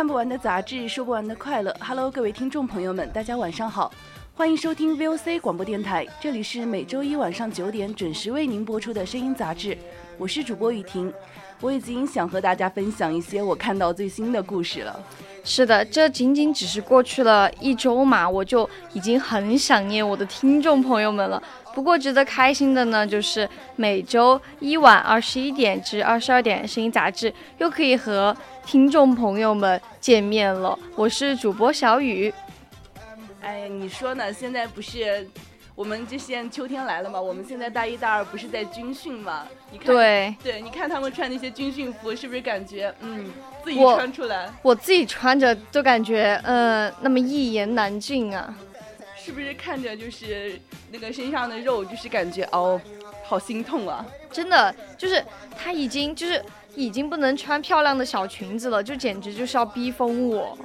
看不完的杂志，说不完的快乐。Hello，各位听众朋友们，大家晚上好，欢迎收听 VOC 广播电台，这里是每周一晚上九点准时为您播出的声音杂志，我是主播雨婷。我已经想和大家分享一些我看到最新的故事了。是的，这仅仅只是过去了一周嘛，我就已经很想念我的听众朋友们了。不过值得开心的呢，就是每周一晚二十一点至二十二点，声音杂志又可以和听众朋友们见面了。我是主播小雨。哎，你说呢？现在不是我们这现在秋天来了嘛？我们现在大一、大二不是在军训嘛？你看，对对，你看他们穿那些军训服，是不是感觉嗯，自己穿出来？我自己穿着都感觉嗯，那么一言难尽啊。是不是看着就是那个身上的肉，就是感觉哦，好心痛啊！真的，就是他已经就是已经不能穿漂亮的小裙子了，就简直就是要逼疯我。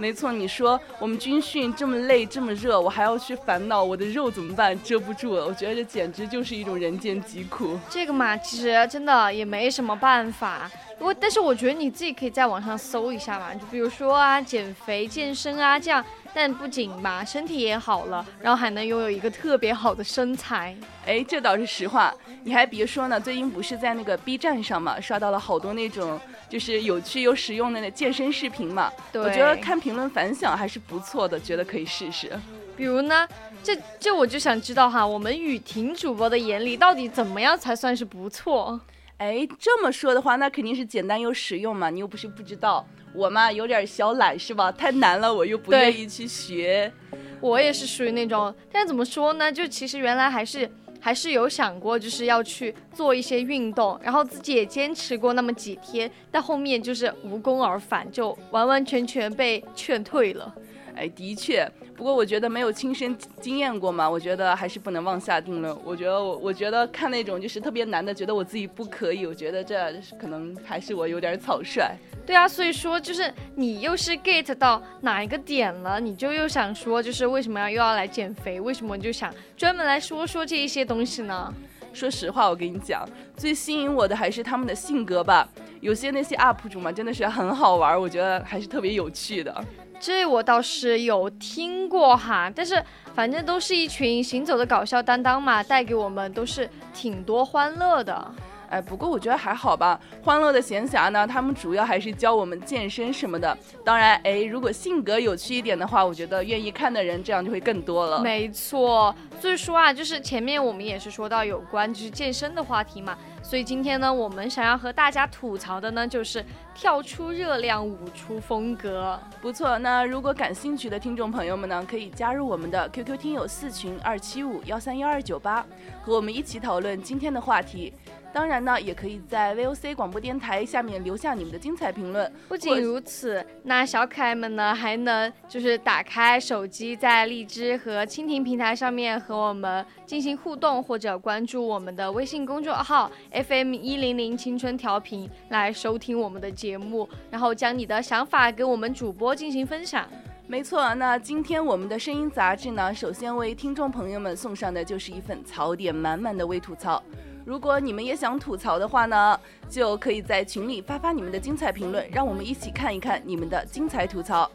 没错，你说我们军训这么累这么热，我还要去烦恼我的肉怎么办，遮不住了。我觉得这简直就是一种人间疾苦。这个嘛，其实真的也没什么办法。我但是我觉得你自己可以在网上搜一下嘛，就比如说啊，减肥健身啊这样。但不仅吧，身体也好了，然后还能拥有一个特别好的身材。哎，这倒是实话。你还别说呢，最近不是在那个 B 站上嘛，刷到了好多那种就是有趣又实用的健身视频嘛。对，我觉得看评论反响还是不错的，觉得可以试试。比如呢，这这我就想知道哈，我们雨婷主播的眼里到底怎么样才算是不错？哎，这么说的话，那肯定是简单又实用嘛。你又不是不知道。我嘛有点小懒是吧？太难了，我又不愿意去学。我也是属于那种，但怎么说呢？就其实原来还是还是有想过，就是要去做一些运动，然后自己也坚持过那么几天，但后面就是无功而返，就完完全全被劝退了。哎，的确，不过我觉得没有亲身经验过嘛，我觉得还是不能妄下定论。我觉得我我觉得看那种就是特别难的，觉得我自己不可以，我觉得这可能还是我有点草率。对啊，所以说就是你又是 get 到哪一个点了，你就又想说，就是为什么要又要来减肥？为什么就想专门来说说这一些东西呢？说实话，我跟你讲，最吸引我的还是他们的性格吧。有些那些 UP 主嘛，真的是很好玩，我觉得还是特别有趣的。这我倒是有听过哈，但是反正都是一群行走的搞笑担当嘛，带给我们都是挺多欢乐的。哎，不过我觉得还好吧。欢乐的闲暇呢，他们主要还是教我们健身什么的。当然，哎，如果性格有趣一点的话，我觉得愿意看的人这样就会更多了。没错，所以说啊，就是前面我们也是说到有关就是健身的话题嘛。所以今天呢，我们想要和大家吐槽的呢，就是跳出热量，舞出风格。不错，那如果感兴趣的听众朋友们呢，可以加入我们的 QQ 听友四群二七五幺三幺二九八，和我们一起讨论今天的话题。当然呢，也可以在 VOC 广播电台下面留下你们的精彩评论。不仅如此，那小可爱们呢，还能就是打开手机，在荔枝和蜻蜓平台上面和我们进行互动，或者关注我们的微信公众号 FM 一零零青春调频来收听我们的节目，然后将你的想法给我们主播进行分享。没错，那今天我们的声音杂志呢，首先为听众朋友们送上的就是一份槽点满满的微吐槽。如果你们也想吐槽的话呢，就可以在群里发发你们的精彩评论，让我们一起看一看你们的精彩吐槽。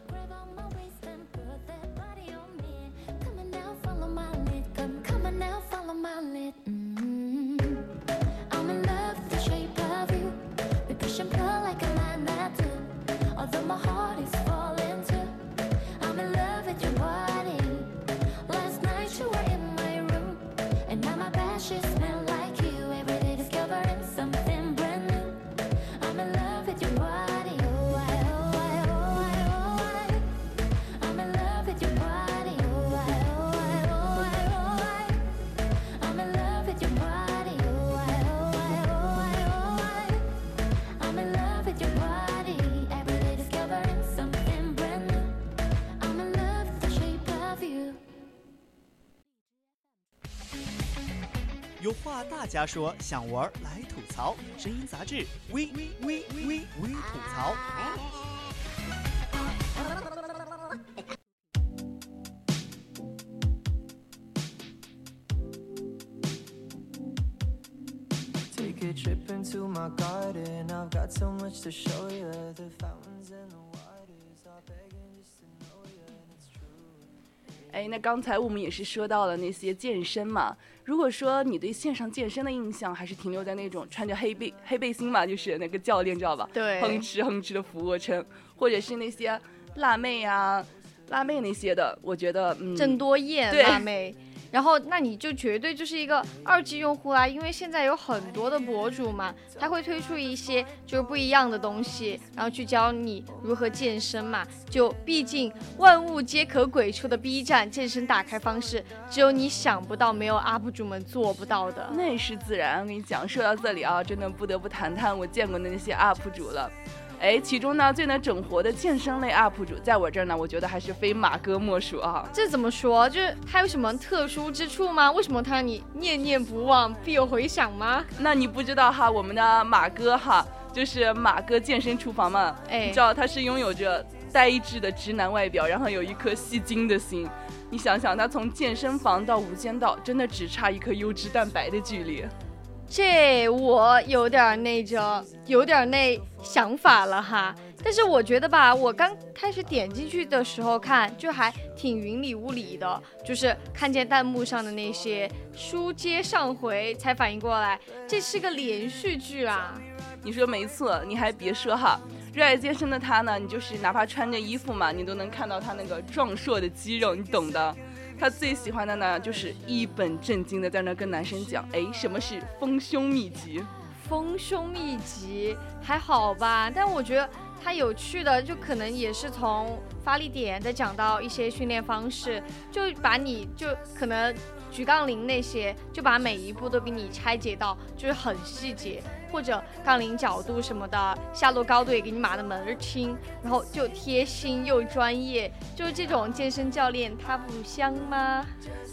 话大家说，想玩来吐槽。声音杂志，微微微微吐槽。刚才我们也是说到了那些健身嘛。如果说你对线上健身的印象还是停留在那种穿着黑背黑背心嘛，就是那个教练知道吧？对，哼哧哼哧的俯卧撑，或者是那些辣妹啊、辣妹那些的，我觉得嗯，郑多燕对辣妹。然后，那你就绝对就是一个二级用户啦，因为现在有很多的博主嘛，他会推出一些就是不一样的东西，然后去教你如何健身嘛。就毕竟万物皆可鬼畜的 B 站健身打开方式，只有你想不到，没有 UP 主们做不到的。那是自然。我跟你讲，说到这里啊，真的不得不谈谈我见过的那些 UP 主了。哎，其中呢最能整活的健身类 UP 主，在我这儿呢，我觉得还是非马哥莫属啊。这怎么说？就是他有什么特殊之处吗？为什么他让你念念不忘，必有回响吗？那你不知道哈，我们的马哥哈，就是马哥健身厨房嘛，哎你知道他是拥有着呆滞的直男外表，然后有一颗吸金的心。你想想，他从健身房到无间道，真的只差一颗优质蛋白的距离。这我有点儿那个，有点儿那想法了哈。但是我觉得吧，我刚开始点进去的时候看，就还挺云里雾里的，就是看见弹幕上的那些书接上回，才反应过来这是个连续剧啊。你说没错，你还别说哈，热爱健身的他呢，你就是哪怕穿着衣服嘛，你都能看到他那个壮硕的肌肉，你懂的。他最喜欢的呢，就是一本正经的在那跟男生讲，哎，什么是丰胸秘籍？丰胸秘籍还好吧，但我觉得他有趣的就可能也是从发力点再讲到一些训练方式，就把你就可能举杠铃那些，就把每一步都给你拆解到就是很细节，或者杠铃角度什么的，下落高度也给你码的门儿清，然后就贴心又专业，就是这种健身教练他不香吗？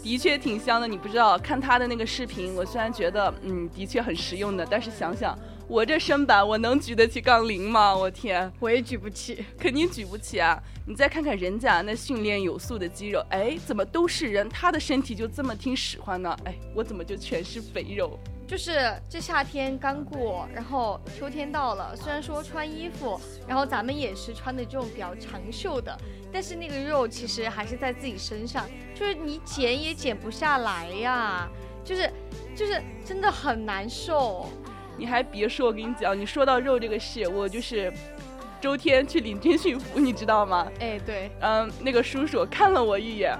的确挺香的，你不知道，看他的那个视频，我虽然觉得嗯的确很实用的，但是想想我这身板，我能举得起杠铃吗？我天！我也举不起。肯定举不起啊！你再看看人家那训练有素的肌肉，哎，怎么都是人，他的身体就这么听使唤呢？哎，我怎么就全是肥肉？就是这夏天刚过，然后秋天到了。虽然说穿衣服，然后咱们也是穿的这种比较长袖的，但是那个肉其实还是在自己身上，就是你减也减不下来呀，就是就是真的很难受。你还别说，我跟你讲，你说到肉这个事，我就是周天去领军训服，你知道吗？哎，对，嗯，那个叔叔看了我一眼，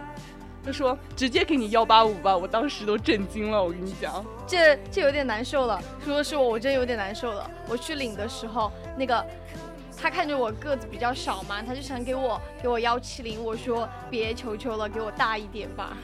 他说直接给你幺八五吧，我当时都震惊了，我跟你讲。这这有点难受了。说是我，我真有点难受了。我去领的时候，那个他看着我个子比较少嘛，他就想给我给我幺七零，我说别求求了，给我大一点吧。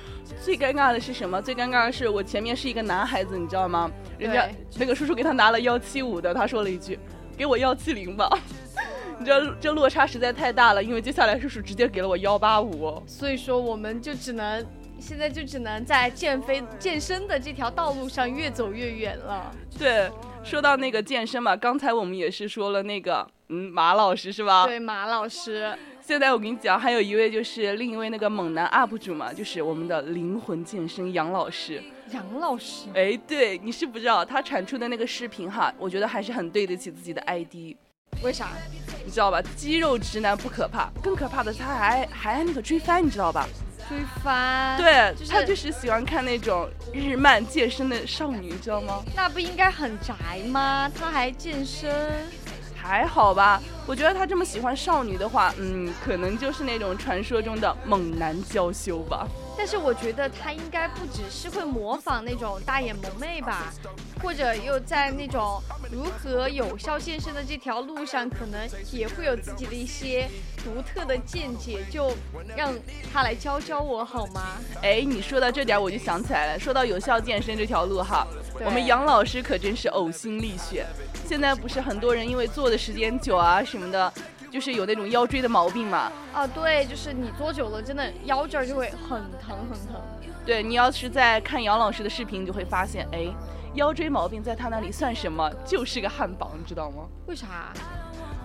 最尴尬的是什么？最尴尬的是我前面是一个男孩子，你知道吗？人家那个叔叔给他拿了幺七五的，他说了一句：“给我幺七零吧。”你知道这落差实在太大了，因为接下来叔叔直接给了我幺八五。所以说，我们就只能现在就只能在健飞健身的这条道路上越走越远了。对，说到那个健身嘛，刚才我们也是说了那个，嗯，马老师是吧？对，马老师，现在我跟你讲，还有一位就是另一位那个猛男 UP 主嘛，就是我们的灵魂健身杨老师。杨老师，哎，对，你是不知道他产出的那个视频哈，我觉得还是很对得起自己的 ID。为啥？你知道吧？肌肉直男不可怕，更可怕的是他还还爱那个追番，你知道吧？追番？，对，就是他就是喜欢看那种日漫健身的少女，你知道吗？那不应该很宅吗？他还健身？还好吧，我觉得他这么喜欢少女的话，嗯，可能就是那种传说中的猛男娇羞吧。但是我觉得他应该不只是会模仿那种大眼萌妹吧，或者又在那种如何有效健身的这条路上，可能也会有自己的一些独特的见解，就让他来教教我好吗？哎，你说到这点，我就想起来了。说到有效健身这条路哈，我们杨老师可真是呕心沥血。现在不是很多人因为坐的时间久啊什么的，就是有那种腰椎的毛病嘛。啊，对，就是你坐久了，真的腰这儿就会很疼很疼。对你要是在看杨老师的视频，你就会发现，哎，腰椎毛病在他那里算什么？就是个汉堡，你知道吗？为啥？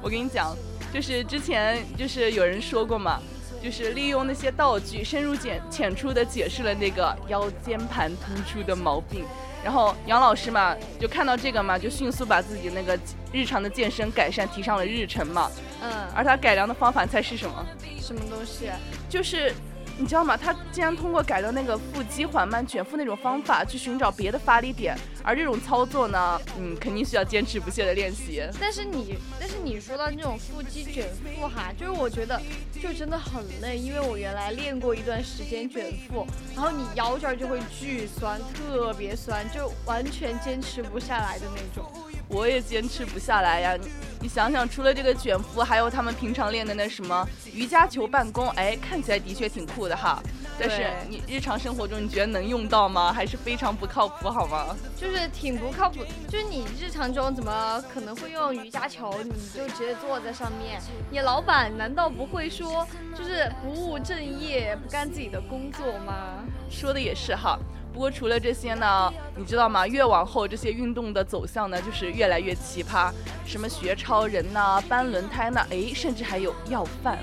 我跟你讲，就是之前就是有人说过嘛，就是利用那些道具深入浅浅出的解释了那个腰间盘突出的毛病。然后杨老师嘛，就看到这个嘛，就迅速把自己那个日常的健身改善提上了日程嘛。嗯，而他改良的方法，你猜是什么？什么东西？就是。你知道吗？他竟然通过改良那个腹肌缓慢卷腹那种方法去寻找别的发力点，而这种操作呢，嗯，肯定需要坚持不懈的练习。但是你，但是你说到那种腹肌卷腹哈，就是我觉得就真的很累，因为我原来练过一段时间卷腹，然后你腰这儿就会巨酸，特别酸，就完全坚持不下来的那种。我也坚持不下来呀！你你想想，除了这个卷腹，还有他们平常练的那什么瑜伽球办公，哎，看起来的确挺酷的哈。但是你日常生活中你觉得能用到吗？还是非常不靠谱，好吗？就是挺不靠谱。就是你日常中怎么可能会用瑜伽球？你就直接坐在上面？你老板难道不会说就是不务正业，不干自己的工作吗？说的也是哈。不过除了这些呢，你知道吗？越往后这些运动的走向呢，就是越来越奇葩，什么学超人呐、搬轮胎呐，哎，甚至还有要饭，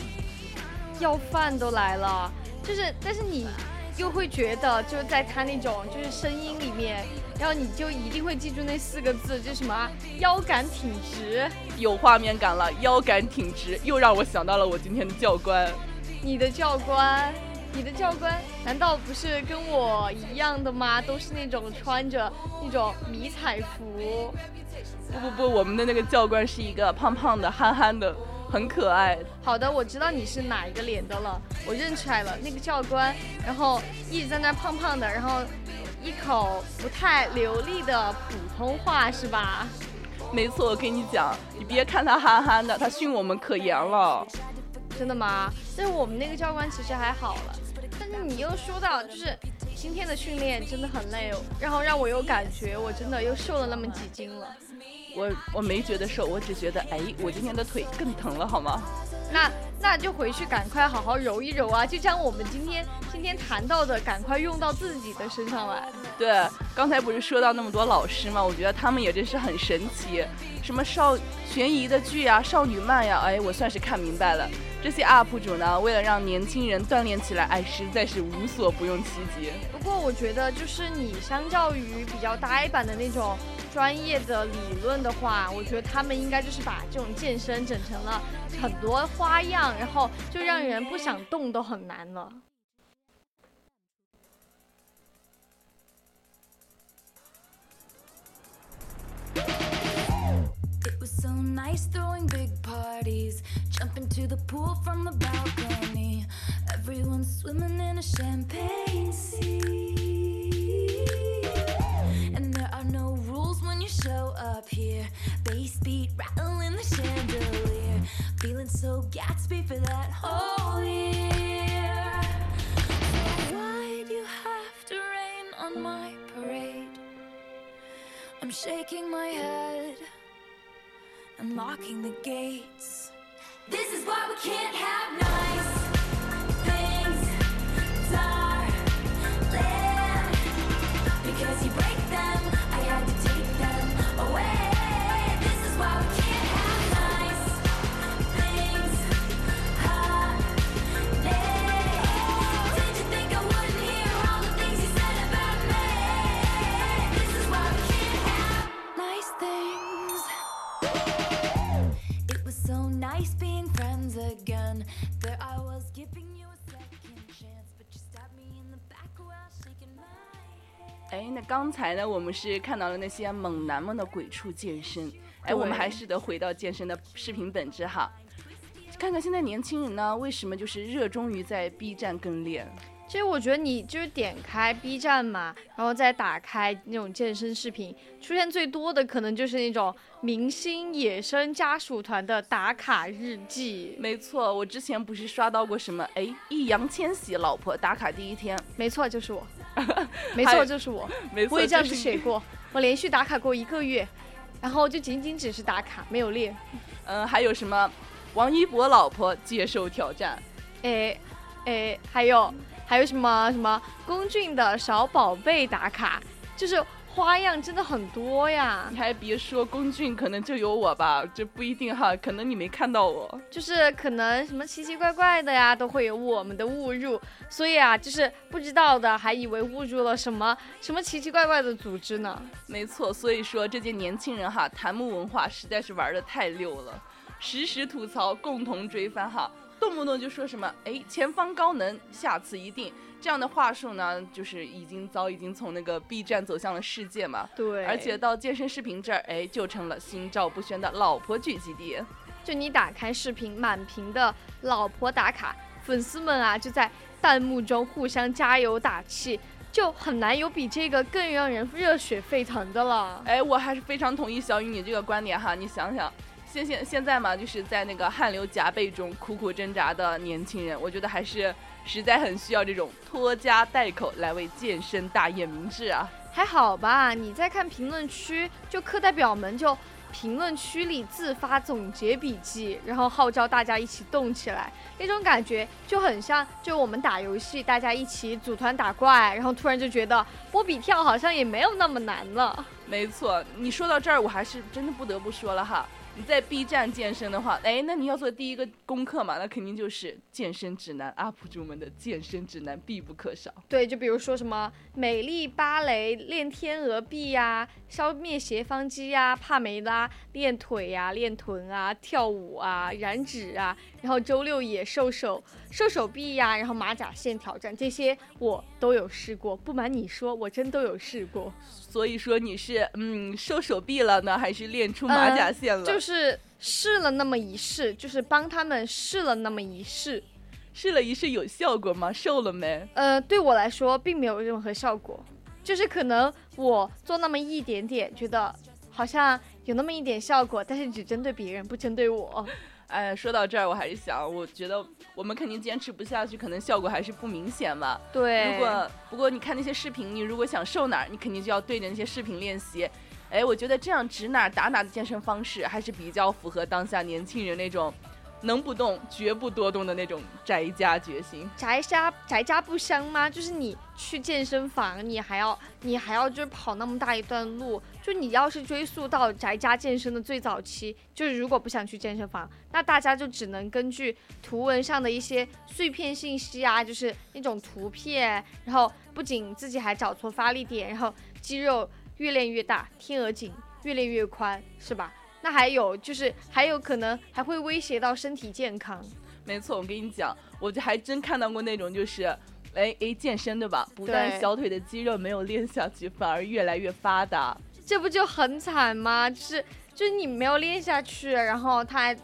要饭都来了。就是，但是你又会觉得，就是在他那种就是声音里面，然后你就一定会记住那四个字，就什么腰杆挺直，有画面感了。腰杆挺直，又让我想到了我今天的教官。你的教官？你的教官难道不是跟我一样的吗？都是那种穿着那种迷彩服。不不不，我们的那个教官是一个胖胖的、憨憨的，很可爱。好的，我知道你是哪一个脸的了，我认出来了，那个教官，然后一直在那胖胖的，然后一口不太流利的普通话，是吧？没错，我跟你讲，你别看他憨憨的，他训我们可严了。真的吗？但是我们那个教官其实还好了。但是你又说到，就是今天的训练真的很累，然后让我有感觉，我真的又瘦了那么几斤了。我我没觉得瘦，我只觉得，哎，我今天的腿更疼了，好吗？那那就回去赶快好好揉一揉啊，就将我们今天今天谈到的赶快用到自己的身上来。对，刚才不是说到那么多老师吗？我觉得他们也真是很神奇，什么少悬疑的剧呀、少女漫呀，哎，我算是看明白了。这些 UP 主呢，为了让年轻人锻炼起来，哎，实在是无所不用其极。不过我觉得，就是你相较于比较呆板的那种专业的理论的话，我觉得他们应该就是把这种健身整成了很多花样，然后就让人不想动都很难了。So nice throwing big parties, jumping to the pool from the balcony. Everyone's swimming in a champagne sea. And there are no rules when you show up here. Bass beat rattling the chandelier. Feeling so Gatsby for that whole year. Why'd you have to rain on my parade? I'm shaking my head unlocking the gates. This is why we can't have nice 哎，那刚才呢，我们是看到了那些猛男们的鬼畜健身。哎，我们还是得回到健身的视频本质哈。看看现在年轻人呢，为什么就是热衷于在 B 站跟练？其实我觉得你就是点开 B 站嘛，然后再打开那种健身视频，出现最多的可能就是那种明星野生家属团的打卡日记。没错，我之前不是刷到过什么？哎，易烊千玺老婆打卡第一天，没错，就是我，没错，就是我，没错，我也这样子写过，我连续打卡过一个月，然后就仅仅只是打卡，没有练。嗯，还有什么王一博老婆接受挑战。哎哎，还有还有什么什么龚俊的小宝贝打卡，就是花样真的很多呀你。还别说，龚俊可能就有我吧，这不一定哈，可能你没看到我。就是可能什么奇奇怪怪的呀，都会有我们的误入，所以啊，就是不知道的还以为误入了什么什么奇奇怪怪的组织呢。没错，所以说这届年轻人哈，弹幕文化实在是玩的太溜了，实时吐槽，共同追番哈，动不动就说什么哎前方高能，下次一定这样的话术呢，就是已经早已经从那个 B 站走向了世界嘛，对而且到健身视频这儿，哎就成了心照不宣的老婆聚集地。就你打开视频，满屏的老婆打卡，粉丝们啊就在弹幕中互相加油打气，就很难有比这个更让人热血沸腾的了。哎，我还是非常同意小雨你这个观点哈。你想想，现现现在嘛，就是在那个汗流浃背中苦苦挣扎的年轻人，我觉得还是实在很需要这种拖家带口来为健身大业明志啊。还好吧，你再看评论区，就课代表们就评论区里自发总结笔记，然后号召大家一起动起来，那种感觉就很像就我们打游戏，大家一起组团打怪，然后突然就觉得波比跳好像也没有那么难了。没错，你说到这儿，我还是真的不得不说了哈。你在 B 站健身的话，哎，那你要做第一个功课嘛，那肯定就是健身指南 UP 主们的健身指南必不可少。对，就比如说什么美丽芭蕾练天鹅臂呀、消灭斜方肌呀、帕梅拉练腿呀、练臀啊、跳舞啊、燃脂啊，然后周六也瘦瘦瘦手臂呀，然后马甲线挑战这些我都有试过。不瞒你说，我真都有试过，所以说你是嗯瘦手臂了呢，还是练出马甲线了？就是试了那么一试，就是帮他们试了那么一试。试了一试有效果吗？瘦了没？呃，对我来说并没有任何效果，就是可能我做那么一点点，觉得好像有那么一点效果，但是只针对别人，不针对我。哎，说到这儿，我还是想，我觉得我们肯定坚持不下去，可能效果还是不明显嘛。对，如果不过你看那些视频，你如果想瘦哪儿，你肯定就要对着那些视频练习。哎，我觉得这样指哪儿打哪儿的健身方式，还是比较符合当下年轻人那种能不动绝不多动的那种宅家决心。宅家宅家不香吗？就是你去健身房，你还要你还要就是跑那么大一段路，就你要是追溯到宅家健身的最早期，就是如果不想去健身房，那大家就只能根据图文上的一些碎片信息啊，就是那种图片，然后不仅自己还找错发力点，然后肌肉越练越大，天鹅颈越练越宽，是吧？那还有就是还有可能还会威胁到身体健康。没错，我跟你讲，我就还真看到过那种就是。哎哎，健身对吧？不但小腿的肌肉没有练下去，反而越来越发达。这不就很惨吗？就是就是你没有练下去，然后它还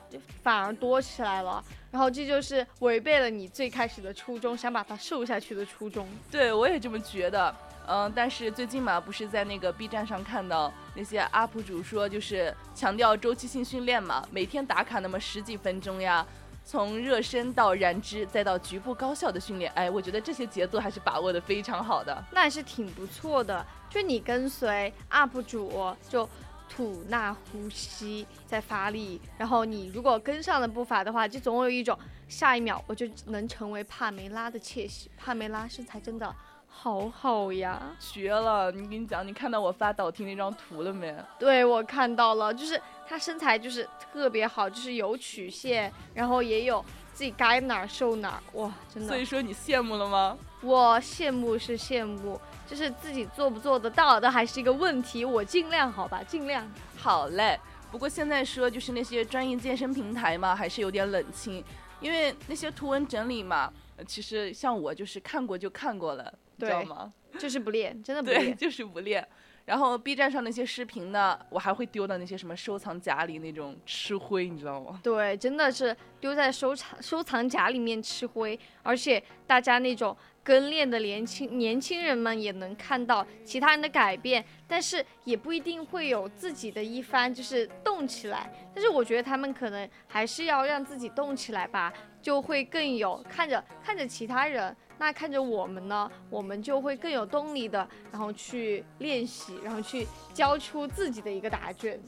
反而多起来了，然后这就是违背了你最开始的初衷，想把它瘦下去的初衷。对，我也这么觉得。嗯，但是最近嘛，不是在那个 B 站上看到那些 UP 主说，就是强调周期性训练嘛，每天打卡那么十几分钟呀，从热身到燃脂，再到局部高效的训练。哎，我觉得这些节奏还是把握的非常好的。那还是挺不错的。就你跟随 UP 主就吐纳呼吸在发力，然后你如果跟上了步伐的话，就总有一种下一秒我就能成为帕梅拉的窃喜。帕梅拉身材真的好好呀。绝了！你跟你讲，你看到我发导听那张图了没？对我看到了，就是她身材就是特别好，就是有曲线，然后也有自己该哪儿瘦哪儿，哇，真的，所以说你羡慕了吗？我羡慕是羡慕，就是自己做不做得到的还是一个问题，我尽量好吧，尽量。好嘞。不过现在说就是那些专业健身平台嘛，还是有点冷清，因为那些图文整理嘛，呃其实像我就是看过就看过了，你知道对吗？就是不练，真的不，练。就是不练。然后 B 站上那些视频呢，我还会丢到那些什么收藏夹里那种吃灰，你知道吗？对，真的是丢在收藏收藏夹里面吃灰，而且大家那种跟练的年轻年轻人们也能看到其他人的改变，但是也不一定会有自己的一番就是动起来。但是我觉得他们可能还是要让自己动起来吧，就会更有看着看着其他人，那看着我们呢，我们就会更有动力的，然后去练习，然后去交出自己的一个答卷。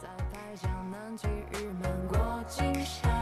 在台上那暖气郁闷过金山，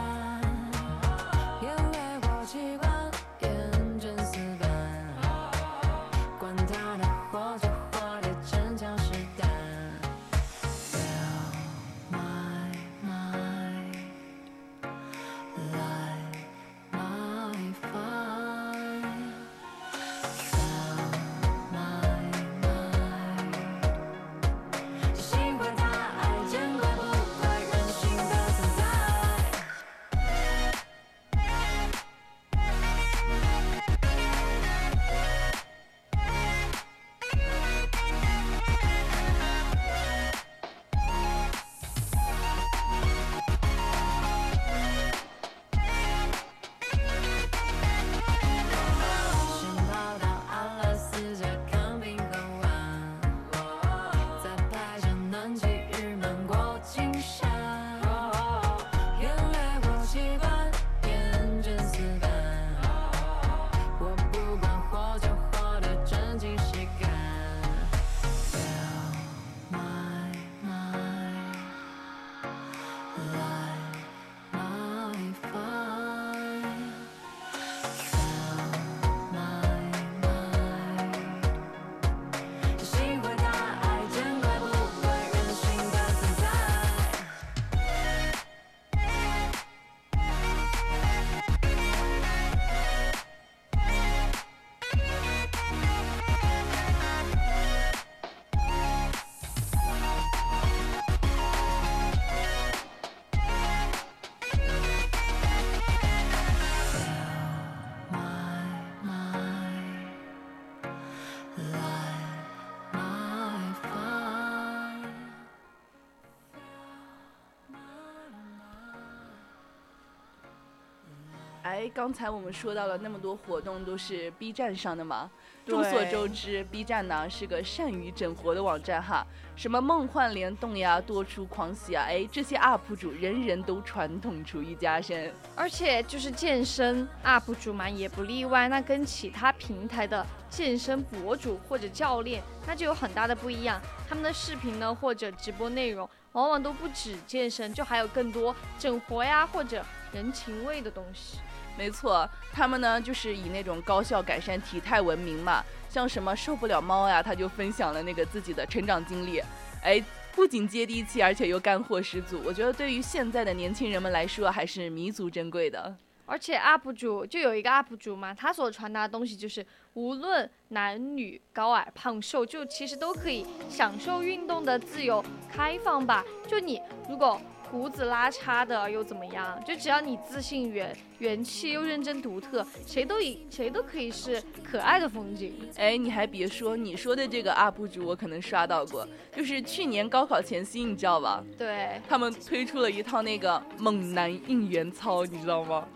哎，刚才我们说到了那么多活动都是 B 站上的嘛。众所周知，B 站呢是个善于整活的网站哈，什么梦幻联动呀、多出狂喜啊，哎，这些 UP 主人人都传统厨艺加深。而且就是健身 UP 主嘛，也不例外。那跟其他平台的健身博主或者教练，那就有很大的不一样。他们的视频呢，或者直播内容，往往都不止健身，就还有更多整活呀或者人情味的东西。没错，他们呢就是以那种高效改善体态闻名嘛，像什么受不了猫呀，他就分享了那个自己的成长经历，哎，不仅接地气，而且又干货十足。我觉得对于现在的年轻人们来说，还是弥足珍贵的。而且 UP 主就有一个 UP 主嘛，他所传达的东西就是，无论男女高矮胖瘦，就其实都可以享受运动的自由开放吧。就你如果胡子拉碴的又怎么样？就只要你自信元元气又认真独特，谁都以谁都可以是可爱的风景。哎，你还别说，你说的这个 UP 主我可能刷到过，就是去年高考前夕，你知道吧？对，他们推出了一套那个猛男应援操，你知道吗？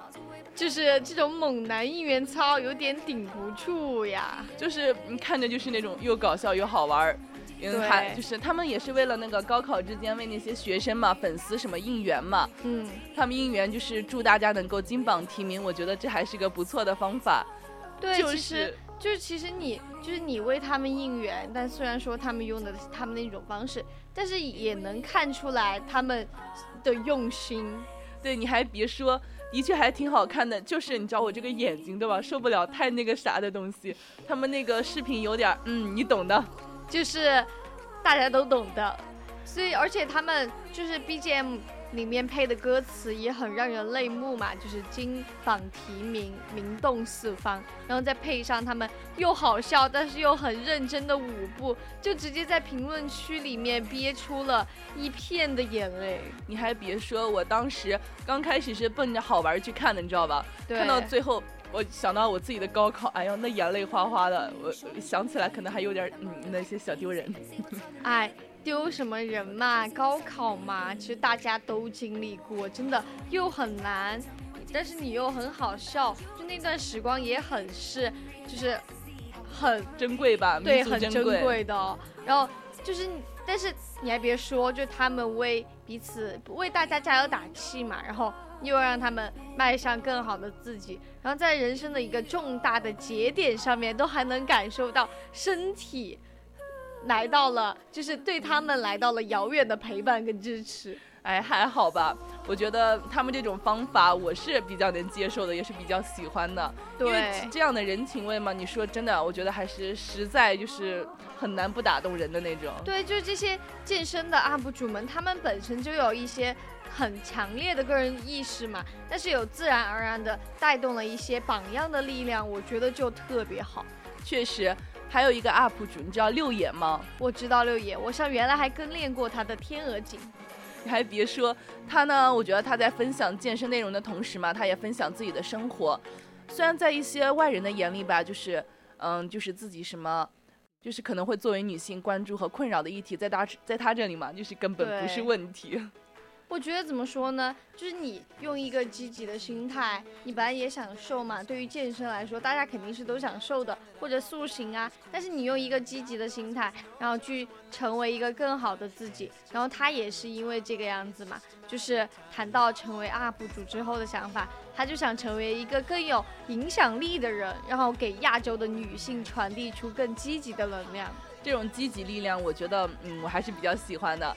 就是这种猛男应援操有点顶不住呀。就是你看着就是那种又搞笑又好玩儿，因为对还就是他们也是为了那个高考之间为那些学生嘛、粉丝什么应援嘛，嗯，他们应援就是祝大家能够金榜题名，我觉得这还是个不错的方法。对，就是就是其实你就是你为他们应援，但虽然说他们用的是他们的一种方式，但是也能看出来他们的用心。对，你还别说，的确还挺好看的。就是你知道我这个眼睛对吧，受不了太那个啥的东西。他们那个视频有点，嗯，你懂的。就是大家都懂的，所以而且他们就是 BGM 里面配的歌词也很让人泪目嘛，就是金榜题名，名动四方，然后再配上他们又好笑但是又很认真的舞步，就直接在评论区里面憋出了一片的眼泪。你还别说，我当时刚开始是奔着好玩去看的，你知道吧？看到最后，我想到我自己的高考，哎呀，那眼泪哗哗的，我我想起来可能还有点嗯那些小丢人。哎，丢什么人嘛？高考嘛，其实大家都经历过，真的又很难，但是你又很好笑，就那段时光也很是，就是很珍贵吧，对，很珍贵。的哦。然后就是，但是你还别说，就他们为彼此为大家加油打气嘛，然后又让他们迈向更好的自己，然后在人生的一个重大的节点上面，都还能感受到身体来到了，就是对他们来到了遥远的陪伴跟支持。哎，还好吧。我觉得他们这种方法我是比较能接受的，也是比较喜欢的。因为对，这样的人情味嘛，你说真的，我觉得还是实在就是很难不打动人的那种。对，就是这些健身的 UP 主们，他们本身就有一些很强烈的个人意识嘛，但是有自然而然的带动了一些榜样的力量，我觉得就特别好。确实，还有一个 UP 主，你知道六爷吗？我知道六爷，我像原来还跟练过他的天鹅颈。你还别说，他呢，我觉得他在分享健身内容的同时嘛，他也分享自己的生活。虽然在一些外人的眼里吧，就是，嗯，就是自己什么，就是可能会作为女性关注和困扰的议题，在他在他这里嘛，就是根本不是问题。我觉得怎么说呢？就是你用一个积极的心态，你本来也想瘦嘛。对于健身来说，大家肯定是都想瘦的，或者塑形啊。但是你用一个积极的心态，然后去成为一个更好的自己。然后他也是因为这个样子嘛，就是谈到成为 UP 主之后的想法，他就想成为一个更有影响力的人，然后给亚洲的女性传递出更积极的能量。这种积极力量，我觉得，嗯，我还是比较喜欢的。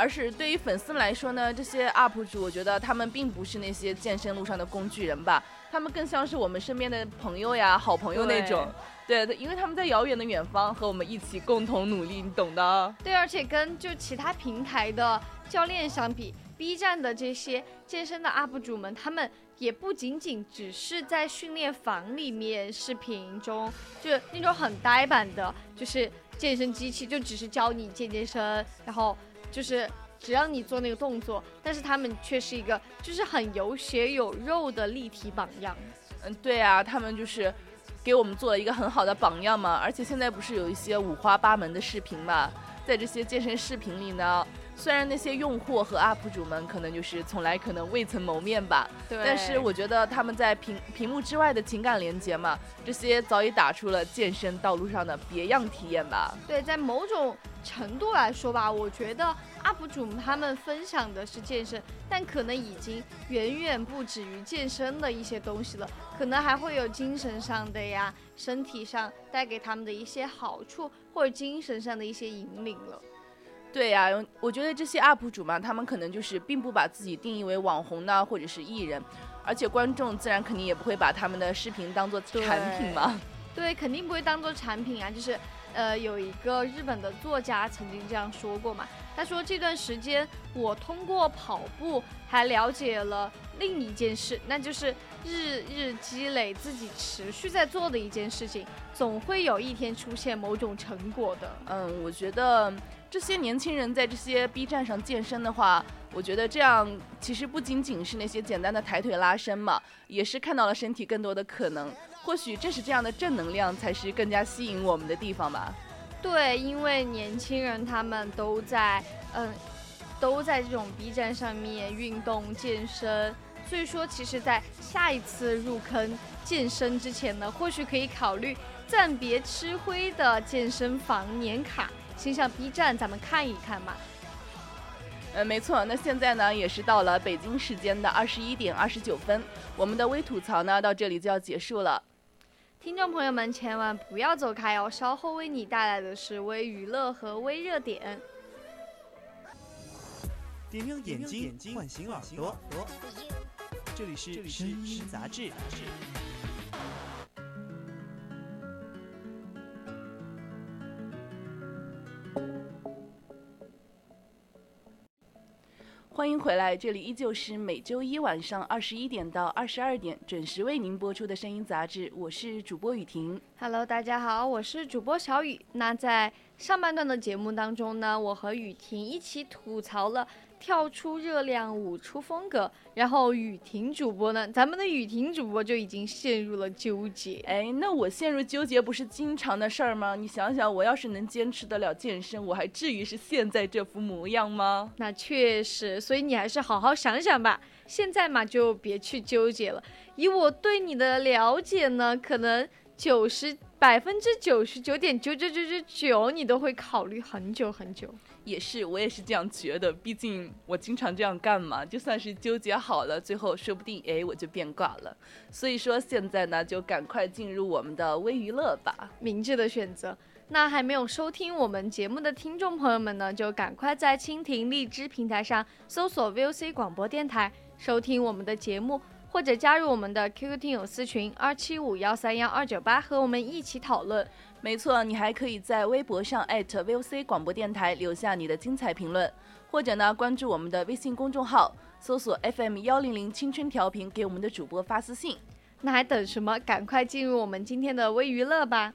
而是对于粉丝们来说呢，这些 UP 主，我觉得他们并不是那些健身路上的工具人吧，他们更像是我们身边的朋友呀、好朋友那种。对，因为他们在遥远的远方和我们一起共同努力，你懂的。对，而且跟就其他平台的教练相比，B 站的这些健身的 UP 主们，他们也不仅仅只是在训练房里面视频中，就是那种很呆板的，就是健身机器，就只是教你健健身，然后就是只要你做那个动作，但是他们却是一个就是很有血有肉的立体榜样。嗯，对啊，他们就是给我们做了一个很好的榜样嘛。而且现在不是有一些五花八门的视频嘛，在这些健身视频里呢，虽然那些用户和 UP 主们可能就是从来可能未曾谋面吧，对，但是我觉得他们在屏屏幕之外的情感连接嘛，这些早已打出了健身道路上的别样体验吧。对，在某种程度来说吧，我觉得 UP 主他们分享的是健身，但可能已经远远不止于健身的一些东西了，可能还会有精神上的呀、身体上带给他们的一些好处，或者精神上的一些引领了。对呀、我觉得这些 UP 主嘛，他们可能就是并不把自己定义为网红呢，或者是艺人，而且观众自然肯定也不会把他们的视频当做产品嘛。对，肯定不会当做产品啊。就是，呃，有一个日本的作家曾经这样说过嘛。他说这段时间我通过跑步还了解了另一件事，那就是日日积累自己持续在做的一件事情，总会有一天出现某种成果的。嗯，我觉得这些年轻人在这些 B 站上健身的话，我觉得这样其实不仅仅是那些简单的抬腿拉伸嘛，也是看到了身体更多的可能。或许正是这样的正能量，才是更加吸引我们的地方吧。对，因为年轻人他们都在，嗯，都在这种 B 站上面运动健身，所以说，其实，在下一次入坑健身之前呢，或许可以考虑暂别吃灰的健身房年卡，先上 B 站咱们看一看嘛。呃，没错。那现在呢，也是到了北京时间的二十一点二十九分，我们的微吐槽呢到这里就要结束了。听众朋友们，千万不要走开哦！稍后为你带来的是微娱乐和微热点。点亮眼睛，唤醒耳朵。这里是声音杂志。欢迎回来，这里依旧是每周一晚上二十一点到二十二点准时为您播出的声音杂志，我是主播雨婷。Hello，大家好，我是主播小雨。那在上半段的节目当中呢，我和雨婷一起吐槽了跳出热量、舞出风格，然后雨婷主播呢，咱们的雨婷主播就已经陷入了纠结。哎，那我陷入纠结不是经常的事儿吗？你想想，我要是能坚持得了健身，我还至于是现在这副模样吗？那确实，所以你还是好好想想吧。现在嘛，就别去纠结了。以我对你的了解呢，可能九十百分之九十九点九九九九九，你都会考虑很久很久。也是，我也是这样觉得。毕竟我经常这样干嘛，就算是纠结好了，最后说不定哎我就变卦了。所以说现在呢，就赶快进入我们的微娱乐吧。明智的选择。那还没有收听我们节目的听众朋友们呢，就赶快在蜻蜓、荔枝平台上搜索 VOC 广播电台，收听我们的节目，或者加入我们的 QQ 听友私群二七五幺三幺二九八，和我们一起讨论。没错，你还可以在微博上 @VOC 广播电台留下你的精彩评论，或者呢关注我们的微信公众号，搜索 FM 幺零零青春调频，给我们的主播发私信。那还等什么？赶快进入我们今天的微娱乐吧！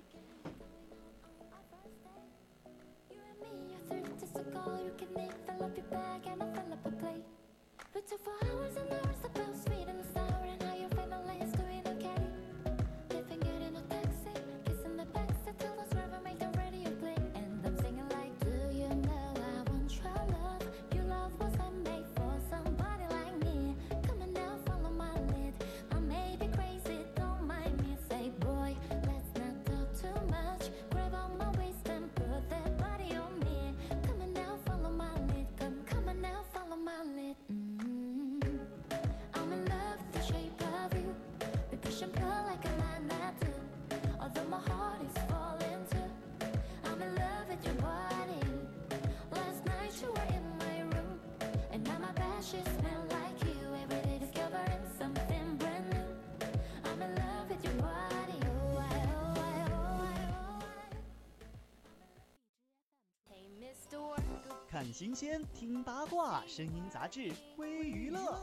看新鲜，听八卦，声音杂志微娱乐。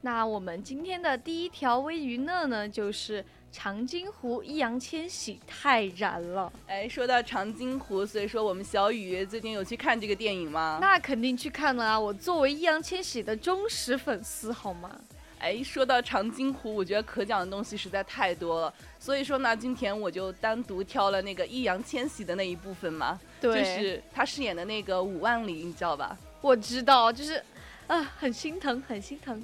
那我们今天的第一条微娱乐呢，就是长津湖易烊千玺太燃了。哎，说到长津湖，所以说我们小雨最近有去看这个电影吗？那肯定去看了啊！我作为易烊千玺的忠实粉丝，好吗？哎，说到长津湖，我觉得可讲的东西实在太多了，所以说呢，今天我就单独挑了那个易烊千玺的那一部分嘛，对，就是他饰演的那个五万里，你知道吧？我知道，就是啊，很心疼，很心疼。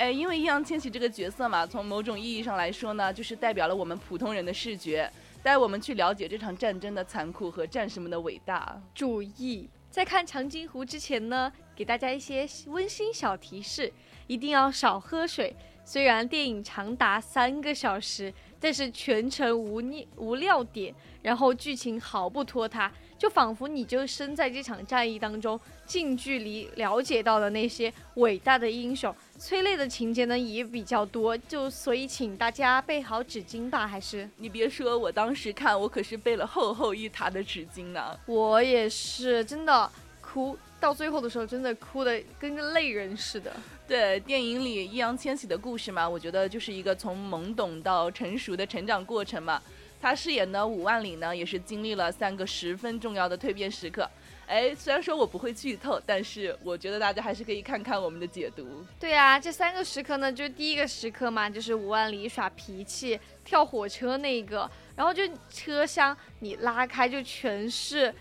哎，因为易烊千玺这个角色嘛，从某种意义上来说呢，就是代表了我们普通人的视觉，带我们去了解这场战争的残酷和战士们的伟大。注意，在看长津湖之前呢，给大家一些温馨小提示，一定要少喝水。虽然电影长达三个小时，但是全程无尿无尿点，然后剧情毫不拖沓，就仿佛你就身在这场战役当中，近距离了解到的那些伟大的英雄。催泪的情节呢也比较多，就所以请大家备好纸巾吧，还是你别说，我当时看我可是备了厚厚一沓的纸巾呢。我也是，真的哭到最后的时候，真的哭的跟个泪人似的。对，电影里易烊千玺的故事嘛，我觉得就是一个从懵懂到成熟的成长过程嘛。他饰演的五万里呢，也是经历了三个十分重要的蜕变时刻。哎，虽然说我不会剧透，但是我觉得大家还是可以看看我们的解读。对啊，这三个时刻呢，就是第一个时刻嘛，就是五万里耍脾气、跳火车那个，然后就车厢你拉开就全是，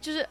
就是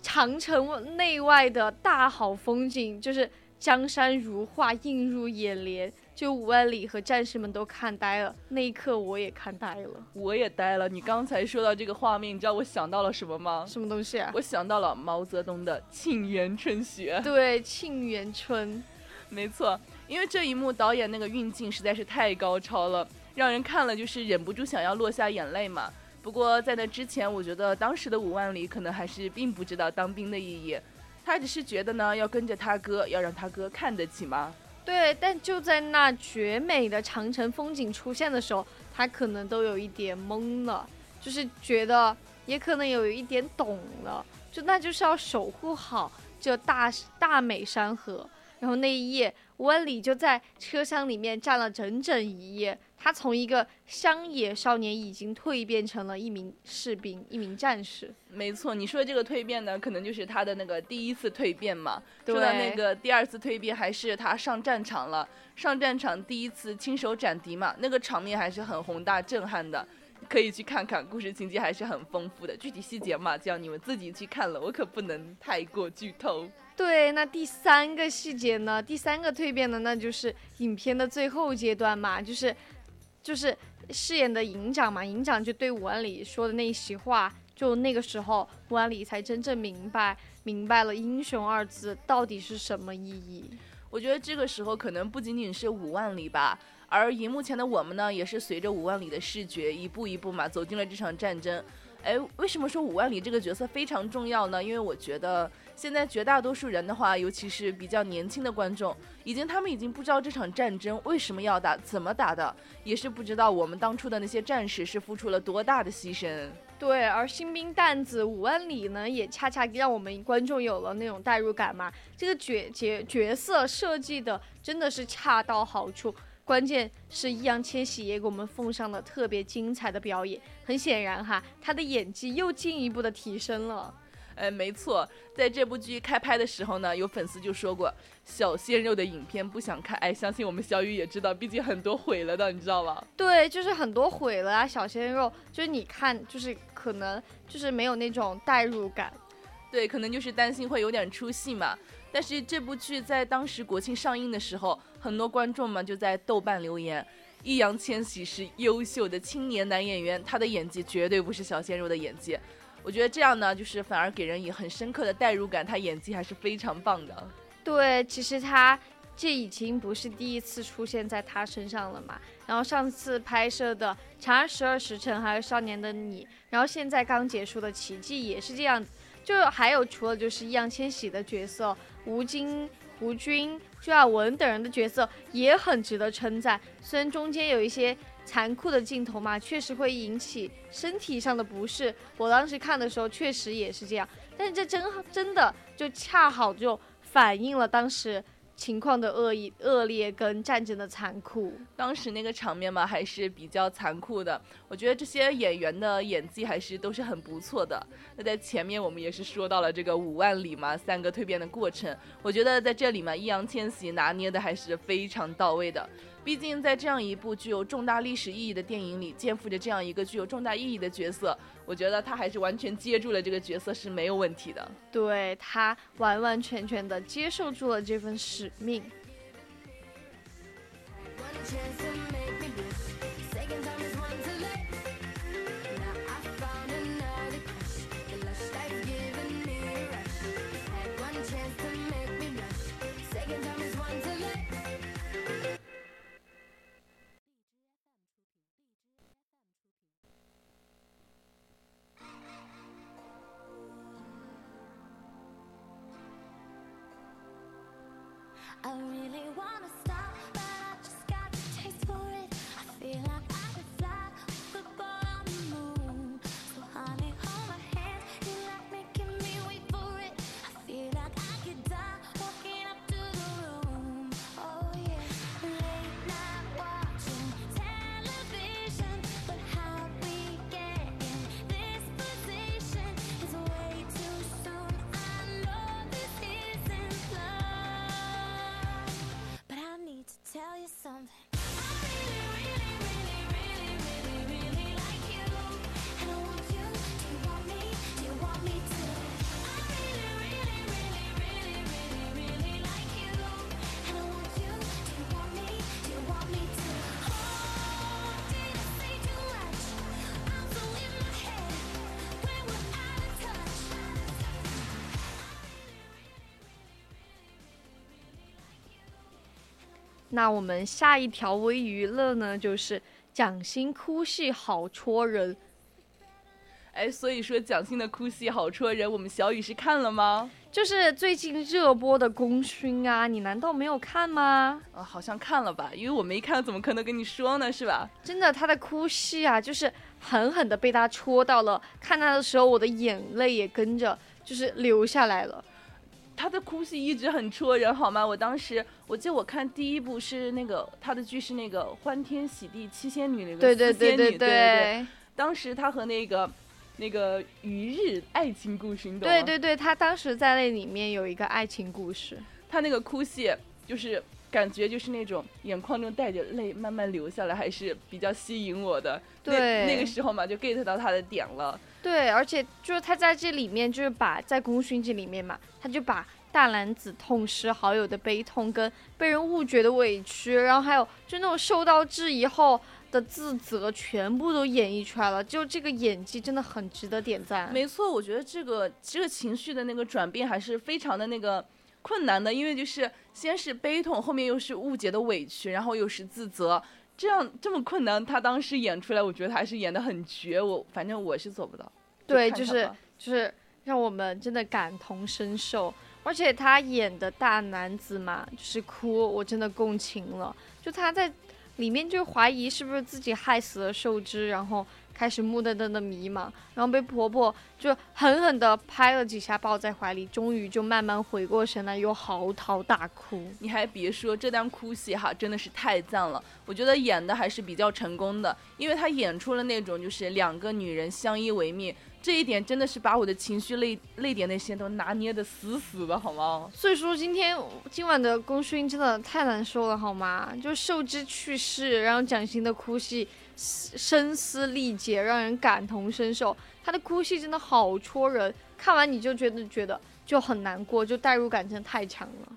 长城内外的大好风景，就是江山如画映入眼帘，就五万里和战士们都看呆了，那一刻我也看呆了。我也呆了。你刚才说到这个画面，你知道我想到了什么吗？什么东西啊？我想到了毛泽东的《沁园春雪》。对，《沁园春》。没错，因为这一幕导演那个运镜实在是太高超了，让人看了就是忍不住想要落下眼泪嘛。不过在那之前，我觉得当时的五万里可能还是并不知道当兵的意义，他只是觉得呢要跟着他哥，要让他哥看得起嘛。对，但就在那绝美的长城风景出现的时候，他可能都有一点懵了，就是觉得也可能有一点懂了，就那就是要守护好这大大美山河。然后那一夜，吴万里就在车厢里面站了整整一夜。他从一个乡野少年已经蜕变成了一名士兵，一名战士。没错，你说的这个蜕变呢，可能就是他的那个第一次蜕变嘛。说到那个第二次蜕变，还是他上战场了，上战场第一次亲手斩敌嘛，那个场面还是很宏大震撼的。可以去看看，故事情节还是很丰富的。具体细节嘛，就要你们自己去看了，我可不能太过剧透。对，那第三个细节呢？第三个蜕变呢，那就是影片的最后阶段嘛，就是，就是饰演的营长嘛，营长就对伍万里说的那一席话，就那个时候伍万里才真正明白明白了“英雄”二字到底是什么意义。我觉得这个时候可能不仅仅是伍万里吧，而荧幕前的我们呢，也是随着五万里的视觉一步一步嘛走进了这场战争。哎，为什么说五万里这个角色非常重要呢？因为我觉得现在绝大多数人的话，尤其是比较年轻的观众，已经他们已经不知道这场战争为什么要打，怎么打的，也是不知道我们当初的那些战士是付出了多大的牺牲。对，而新兵蛋子五万里呢，也恰恰让我们观众有了那种代入感嘛。这个角角角色设计的真的是恰到好处。关键是易烊千玺也给我们奉上了特别精彩的表演，很显然哈，他的演技又进一步的提升了。哎，没错，在这部剧开拍的时候呢，有粉丝就说过小鲜肉的影片不想看。哎，相信我们小雨也知道，毕竟很多毁了的，你知道吧？对，就是很多毁了啊，小鲜肉，就是你看，就是可能就是没有那种代入感。对，可能就是担心会有点出戏嘛。但是这部剧在当时国庆上映的时候，很多观众嘛就在豆瓣留言，易烊千玺是优秀的青年男演员，他的演技绝对不是小鲜肉的演技。我觉得这样呢，就是反而给人以很深刻的代入感，他演技还是非常棒的。对，其实他这已经不是第一次出现在他身上了嘛。然后上次拍摄的《长安十二时辰》还有《少年的你》，然后现在刚结束的《奇迹》也是这样。就还有除了就是易烊千玺的角色。吴京、胡军、朱亚文等人的角色也很值得称赞，虽然中间有一些残酷的镜头嘛，确实会引起身体上的不适。我当时看的时候确实也是这样，但是这真真的就恰好就反映了当时。情况的恶意恶劣跟战争的残酷，当时那个场面嘛还是比较残酷的。我觉得这些演员的演技还是都是很不错的。那在前面我们也是说到了这个五万里嘛，三个蜕变的过程。我觉得在这里嘛，易烊千玺拿捏的还是非常到位的。毕竟在这样一部具有重大历史意义的电影里，肩负着这样一个具有重大意义的角色，我觉得他还是完全接住了这个角色是没有问题的。对他完完全全的接受住了这份使命。I really wanna stop, 那我们下一条微娱乐呢，就是蒋欣哭戏好戳人。哎，所以说蒋欣的哭戏好戳人，我们小雨是看了吗？就是最近热播的《功勋》啊，你难道没有看吗？啊，好像看了吧，因为我没看，怎么可能跟你说呢？是吧？真的，他的哭戏啊，就是狠狠的被他戳到了。看他的时候，我的眼泪也跟着就是流下来了。他的哭戏一直很戳人，好吗？我当时我记得我看第一部是那个他的剧是那个欢天喜地七仙女那个对对对对对对，当时他和那个那个于日爱情故事，你懂吗？对对对，他当时在那里面有一个爱情故事。他那个哭戏就是感觉就是那种眼眶中带着泪慢慢流下来，还是比较吸引我的。那对那个时候嘛，就 get 到他的点了。对，而且就是他在这里面，就是把在《功勋》这里面嘛，他就把大男子痛失好友的悲痛，跟被人误解的委屈，然后还有就那种受到质疑后的自责全部都演绎出来了，就这个演技真的很值得点赞。没错，我觉得这个这个情绪的那个转变还是非常的那个困难的，因为就是先是悲痛，后面又是误解的委屈，然后又是自责，这样这么困难，他当时演出来，我觉得还是演的很绝。我反正我是做不到。对，就是就是让我们真的感同身受，而且他演的大男子嘛，就是哭，我真的共情了。就他在里面就怀疑是不是自己害死了寿之，然后开始木瞪瞪的迷茫，然后被婆婆就狠狠的拍了几下，抱在怀里，终于就慢慢回过神来，又嚎啕大哭。你还别说，这段哭戏哈，真的是太赞了。我觉得演的还是比较成功的，因为她演出了那种就是两个女人相依为命，这一点真的是把我的情绪泪泪点那些都拿捏的死死的，好吗？所以说今天今晚的功勋真的太难受了，好吗？就寿之去世，然后蒋欣的哭戏声嘶力竭，让人感同身受。他的哭戏真的好戳人，看完你就觉得觉得就很难过，就代入感真的太强了。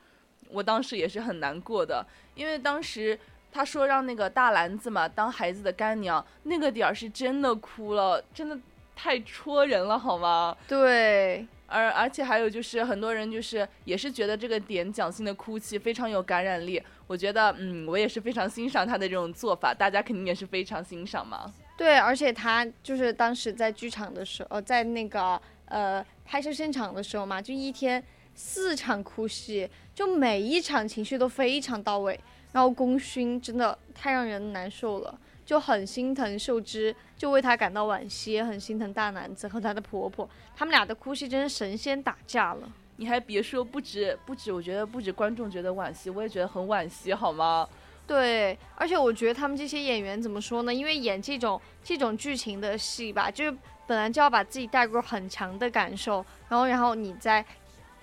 我当时也是很难过的，因为当时他说让那个大篮子嘛当孩子的干娘，那个点儿是真的哭了，真的太戳人了，好吗？对，而而且还有就是很多人就是也是觉得这个点蒋欣的哭泣非常有感染力，我觉得嗯我也是非常欣赏他的这种做法，大家肯定也是非常欣赏嘛。对，而且他就是当时在剧场的时候，在那个呃拍摄现场的时候嘛，就一天四场哭戏，就每一场情绪都非常到位。然后功勋真的太让人难受了，就很心疼秀芝，就为她感到惋惜，也很心疼大男子和他的婆婆，他们俩的哭戏真是神仙打架了。你还别说，不止不止，我觉得不止观众觉得惋惜，我也觉得很惋惜，好吗？对，而且我觉得他们这些演员怎么说呢？因为演这种这种剧情的戏吧，就是本来就要把自己带入很强的感受，然后然后你再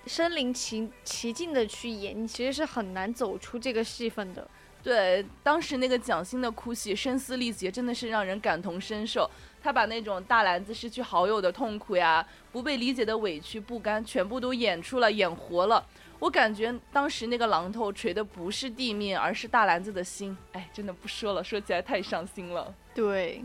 身临其其境的去演，你其实是很难走出这个戏份的。对，当时那个蒋欣的哭戏声嘶力竭，真的是让人感同身受。她把那种大篮子失去好友的痛苦呀，不被理解的委屈、不甘，全部都演出了，演活了。我感觉当时那个榔头锤的不是地面，而是大篮子的心。哎，真的不说了，说起来太伤心了。对，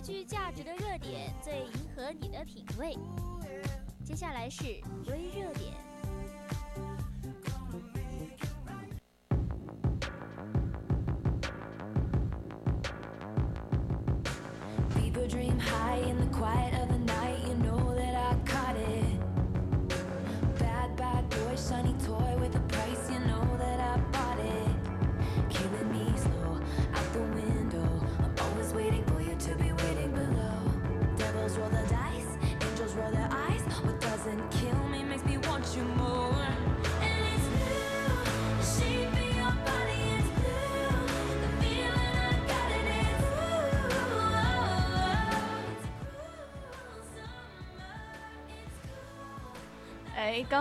最具价值的热点，最迎合你的品味。接下来是微热点。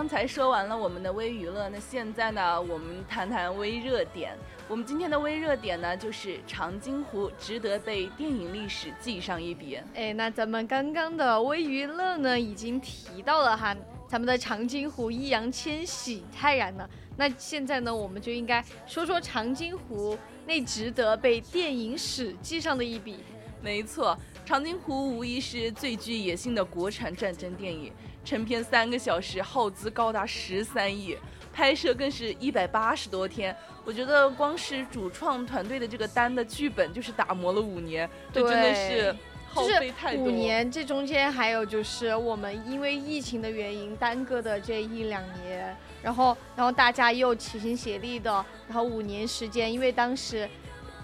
才说完了我们的微娱乐，那现在呢，我们谈谈微热点。我们今天的微热点呢，就是长津湖值得被电影历史记上一笔。哎，那咱们刚刚的微娱乐呢，已经提到了哈，咱们的长津湖易烊千玺泰然呢。那现在呢，我们就应该说说长津湖那值得被电影史记上的一笔。没错，长津湖无疑是最具野性的国产战争电影，成片三个小时，耗资高达十三亿，拍摄更是一百八十多天。我觉得光是主创团队的这个单的剧本就是打磨了五年，这真的是耗就是费太多。五年，这中间还有就是我们因为疫情的原因耽搁的这一两年，然后然后大家又齐心协力的，然后五年时间，因为当时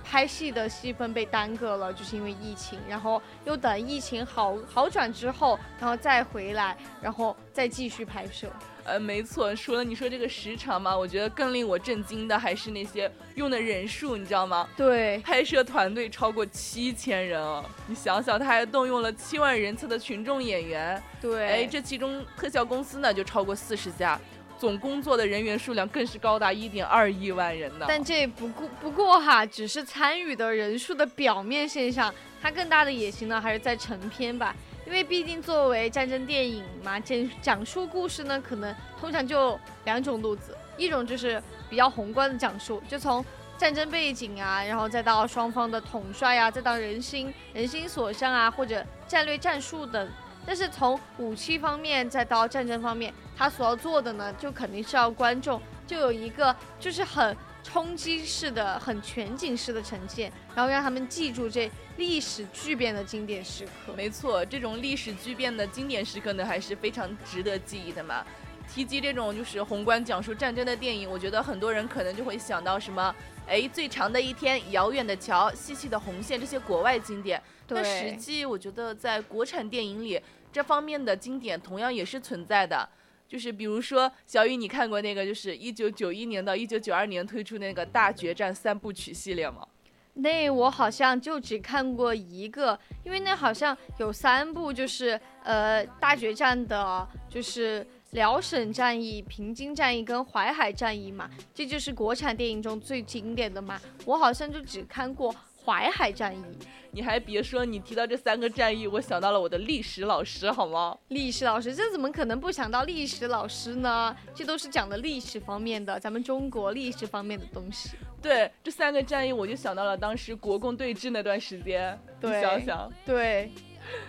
拍戏的戏份被耽搁了，就是因为疫情，然后又等疫情好好转之后，然后再回来，然后再继续拍摄。呃，没错，除了你说这个时长嘛，我觉得更令我震惊的还是那些用的人数，你知道吗？对，拍摄团队超过七千人哦！你想想，他还动用了七万人次的群众演员，对，哎，这其中特效公司呢就超过四十家，总工作的人员数量更是高达一点二亿万人呢。但这不过不过哈，只是参与的人数的表面现象，它更大的野心呢还是在成片吧。因为毕竟作为战争电影嘛，讲讲述故事呢，可能通常就两种路子，一种就是比较宏观的讲述，就从战争背景啊，然后再到双方的统帅啊，再到人心人心所向啊，或者战略战术等。但是从武器方面再到战争方面，他所要做的呢，就肯定是要观众就有一个就是很冲击式的、很全景式的呈现，然后让他们记住这历史巨变的经典时刻。没错，这种历史巨变的经典时刻呢，还是非常值得记忆的嘛。提及这种就是宏观讲述战争的电影，我觉得很多人可能就会想到什么，哎，最长的一天、遥远的桥、细细的红线这些国外经典。但实际我觉得在国产电影里，这方面的经典同样也是存在的。就是比如说，小雨，你看过那个就是一九九一年到一九九二年推出那个大决战三部曲系列吗？那我好像就只看过一个，因为那好像有三部，就是呃大决战的，就是辽沈战役、平津战役跟淮海战役嘛，这就是国产电影中最经典的嘛。我好像就只看过淮海战役。你还别说，你提到这三个战役，我想到了我的历史老师，好吗？历史老师，这怎么可能不想到历史老师呢？这都是讲的历史方面的，咱们中国历史方面的东西。对，这三个战役，我就想到了当时国共对峙那段时间。对想想，对，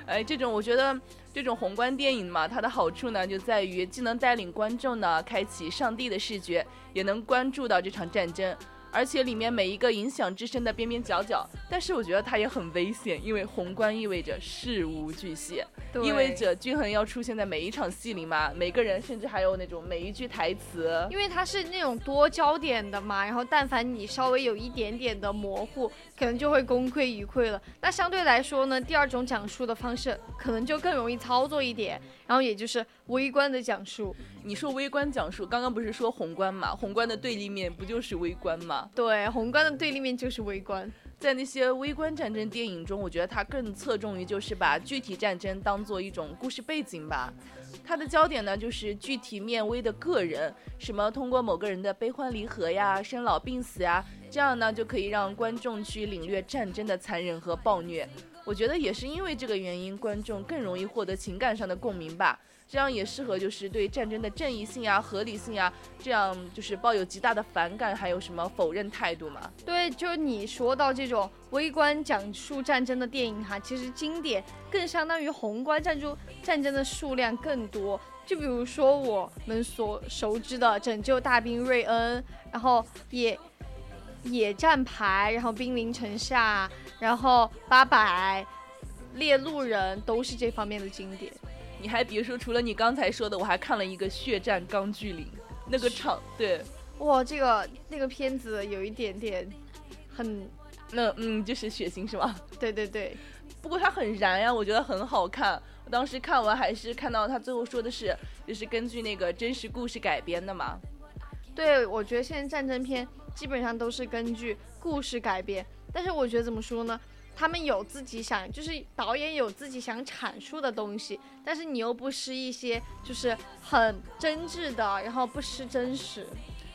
哎，这种我觉得这种宏观电影嘛，它的好处呢就在于既能带领观众呢开启上帝的视觉，也能关注到这场战争。而且里面每一个影响至深的边边角角，但是我觉得它也很危险，因为宏观意味着事无巨细，意味着均衡要出现在每一场戏里嘛，每个人甚至还有那种每一句台词，因为它是那种多焦点的嘛，然后但凡你稍微有一点点的模糊，可能就会功亏一篑了。那相对来说呢，第二种讲述的方式可能就更容易操作一点，然后也就是微观的讲述。你说微观讲述，刚刚不是说宏观嘛？宏观的对立面不就是微观吗？对，宏观的对立面就是微观。在那些微观战争电影中，我觉得它更侧重于就是把具体战争当做一种故事背景吧。它的焦点呢，就是具体面微的个人，什么通过某个人的悲欢离合呀、生老病死呀，这样呢就可以让观众去领略战争的残忍和暴虐。我觉得也是因为这个原因，观众更容易获得情感上的共鸣吧。这样也适合就是对战争的正义性啊、合理性啊，这样就是抱有极大的反感，还有什么否认态度嘛？对，就是你说到这种微观讲述战争的电影哈，其实经典更相当于宏观战争战争的数量更多。就比如说我们所熟知的《拯救大兵瑞恩》，然后也野战排，然后兵临城下，然后八百猎鹿人，都是这方面的经典。你还别说，除了你刚才说的，我还看了一个《血战钢锯岭》，那个场对，哇，这个那个片子有一点点很，那嗯，就是血腥是吗？对对对，不过它很燃呀，我觉得很好看。我当时看完还是看到他最后说的是，就是根据那个真实故事改编的嘛。对，我觉得现在战争片基本上都是根据故事改编，但是我觉得怎么说呢？他们有自己想，就是导演有自己想阐述的东西，但是你又不失一些就是很真挚的，然后不失真实。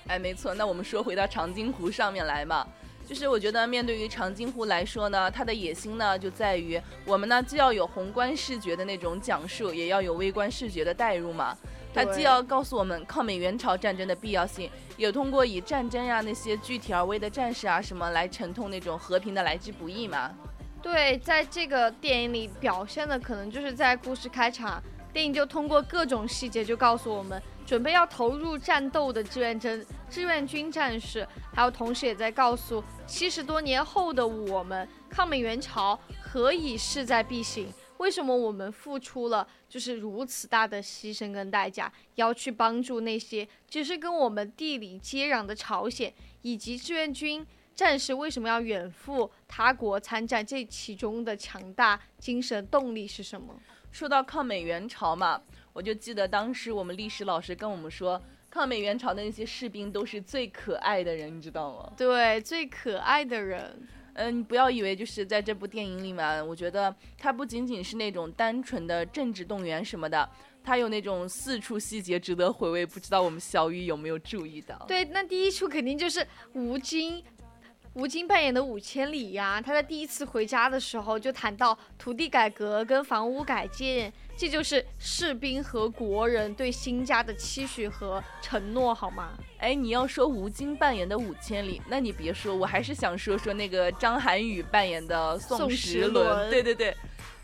哎，没错。那我们说回到长津湖上面来嘛，就是我觉得面对于长津湖来说呢，它的野心呢就在于我们呢既要有宏观视觉的那种讲述，也要有微观视觉的代入嘛。它既要告诉我们抗美援朝战争的必要性，也通过以战争呀那些具体而微的战士啊什么来沉痛那种和平的来之不易嘛。对，在这个电影里表现的可能就是在故事开场电影就通过各种细节就告诉我们，准备要投入战斗的志愿军志愿军战士，还有同时也在告诉七十多年后的我们，抗美援朝何以势在必行。为什么我们付出了就是如此大的牺牲跟代价，要去帮助那些只是跟我们地理接壤的朝鲜，以及志愿军战士为什么要远赴他国参战？这其中的强大精神动力是什么？说到抗美援朝嘛，我就记得当时我们历史老师跟我们说，抗美援朝的那些士兵都是最可爱的人，你知道吗？对，最可爱的人。嗯，你不要以为就是在这部电影里面，我觉得它不仅仅是那种单纯的政治动员什么的，它有那种四处细节值得回味。不知道我们小雨有没有注意到？对，那第一处肯定就是吴京。吴京扮演的五千里呀，他在第一次回家的时候就谈到土地改革跟房屋改建，这就是士兵和国人对新家的期许和承诺，好吗？哎，你要说吴京扮演的五千里，那你别说，我还是想说说那个张涵予扮演的宋时轮。对对对，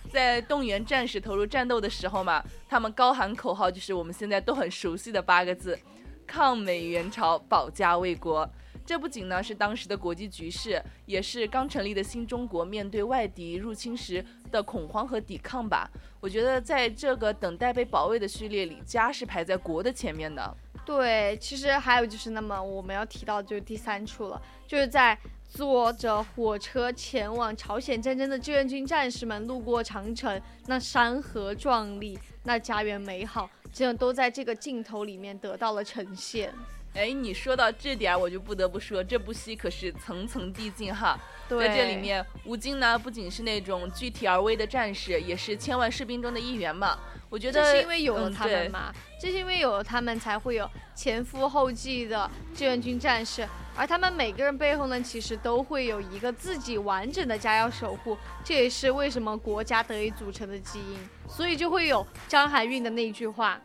在动员战士投入战斗的时候嘛，他们高喊口号，就是我们现在都很熟悉的八个字：抗美援朝，保家卫国。这不仅呢是当时的国际局势，也是刚成立的新中国面对外敌入侵时的恐慌和抵抗吧。我觉得在这个等待被保卫的序列里，家是排在国的前面的。对，其实还有就是，那么我们要提到就是第三处了，就是在坐着火车前往朝鲜战争的志愿军战士们路过长城，那山河壮丽，那家园美好，这样都在这个镜头里面得到了呈现。哎，你说到这点，我就不得不说，这部戏可是层层递进哈。对，在这里面，吴京呢不仅是那种具体而微的战士，也是千万士兵中的一员嘛。我觉得这是因为有了他们嗯嘛，这是因为有了他们，才会有前赴后继的志愿军战士，而他们每个人背后呢，其实都会有一个自己完整的家要守护，这也是为什么国家得以组成的基因，所以就会有张含韵的那句话。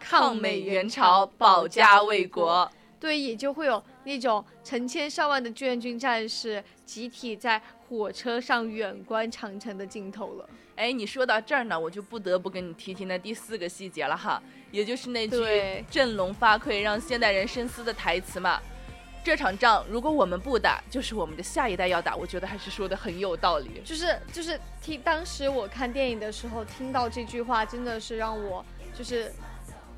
抗美援朝，保家卫国。对，也就会有那种成千上万的志愿军战士集体在火车上远观长城的镜头了。哎，你说到这儿呢，我就不得不跟你提提那第四个细节了哈，也就是那句“振聋发聩，让现代人深思”的台词嘛。这场仗如果我们不打，就是我们的下一代要打。我觉得还是说的很有道理。就是就是听当时我看电影的时候听到这句话，真的是让我就是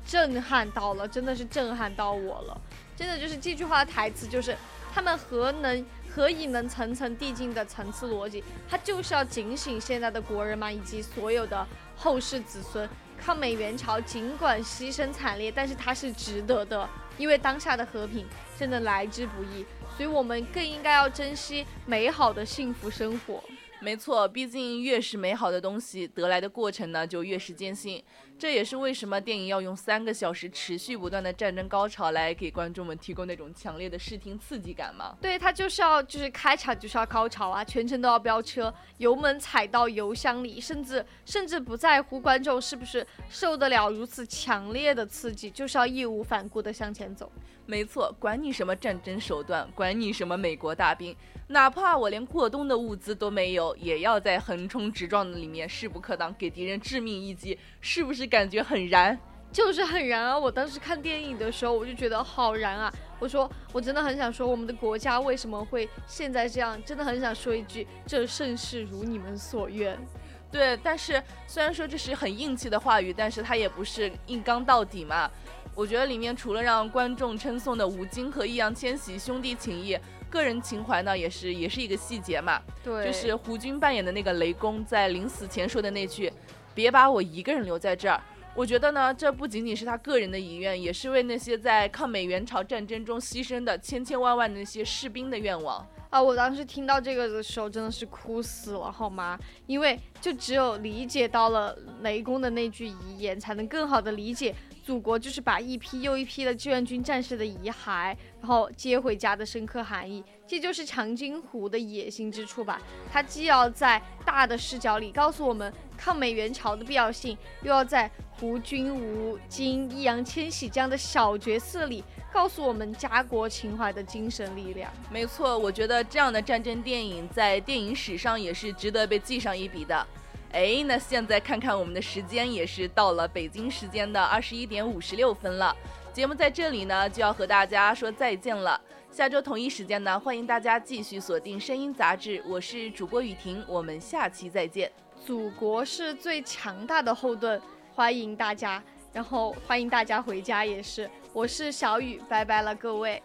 震撼到了，真的是震撼到我了。真的就是这句话的台词，就是他们何能何以能层层递进的层次逻辑，他就是要警醒现在的国人嘛，以及所有的后世子孙。抗美援朝尽管牺牲惨烈，但是它是值得的，因为当下的和平真的来之不易，所以我们更应该要珍惜美好的幸福生活。没错，毕竟越是美好的东西，得来的过程呢就越是艰辛。这也是为什么电影要用三个小时持续不断的战争高潮来给观众们提供那种强烈的视听刺激感吗。对，它就是要就是开场就是要高潮啊，全程都要飙车，油门踩到油箱里，甚至甚至不在乎观众是不是受得了如此强烈的刺激，就是要义无反顾地向前走。没错，管你什么战争手段，管你什么美国大兵，哪怕我连过冬的物资都没有，也要在横冲直撞的里面势不可挡，给敌人致命一击，是不是感觉很燃？就是很燃啊！我当时看电影的时候，我就觉得好燃啊！我说，我真的很想说，我们的国家为什么会现在这样？真的很想说一句，这盛世如你们所愿。对，但是虽然说这是很硬气的话语，但是它也不是硬刚到底嘛。我觉得里面除了让观众称颂的吴京和易烊千玺兄弟情谊，个人情怀呢，也是也是一个细节嘛。对，就是胡军扮演的那个雷公，在临死前说的那句：“别把我一个人留在这儿。”我觉得呢，这不仅仅是他个人的遗愿，也是为那些在抗美援朝战争中牺牲的千千万万的那些士兵的愿望。啊！我当时听到这个的时候，真的是哭死了，好吗？因为就只有理解到了雷公的那句遗言，才能更好的理解祖国就是把一批又一批的志愿军战士的遗骸，然后接回家的深刻含义。这就是长津湖的野心之处吧？它既要在大的视角里告诉我们抗美援朝的必要性，又要在胡军、吴京、易烊千玺这样的小角色里。告诉我们家国情怀的精神力量。没错，我觉得这样的战争电影在电影史上也是值得被记上一笔的。哎，那现在看看我们的时间，也是到了北京时间的二十一点五十六分了。节目在这里呢，就要和大家说再见了。下周同一时间呢，欢迎大家继续锁定《声音杂志》，我是主播雨婷，我们下期再见。祖国是最强大的后盾，欢迎大家，然后欢迎大家回家也是。我是小雨，拜拜了各位。